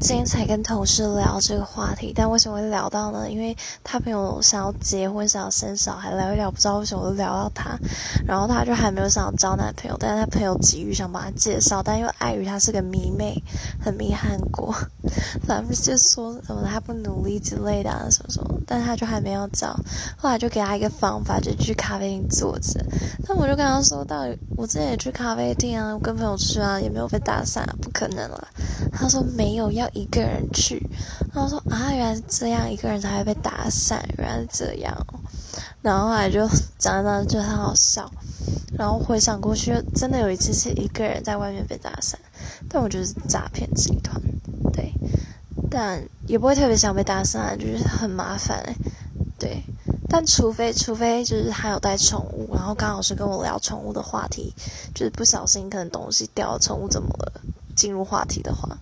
今天才跟同事聊这个话题，但为什么会聊到呢？因为他朋友想要结婚，想要生小孩，聊一聊，不知道为什么就聊到他，然后他就还没有想要交男朋友，但是他朋友急于想帮他介绍，但又碍于他是个迷妹，很迷韩国，反正就说什么他不努力之类的啊，什么什么，但他就还没有找，后来就给他一个方法，就去咖啡厅坐着，但我就跟他说，到我之前也去咖啡厅啊，跟朋友吃啊，也没有被打散，不可能了。他说没有要。一个人去，然后说啊，原来是这样，一个人才会被打散，原来是这样哦，然后后来就讲讲觉得很好笑，然后回想过去，真的有一次是一个人在外面被打散，但我觉得是诈骗集团，对，但也不会特别想被打散，就是很麻烦，对，但除非除非就是他有带宠物，然后刚好是跟我聊宠物的话题，就是不小心可能东西掉了，宠物怎么了，进入话题的话。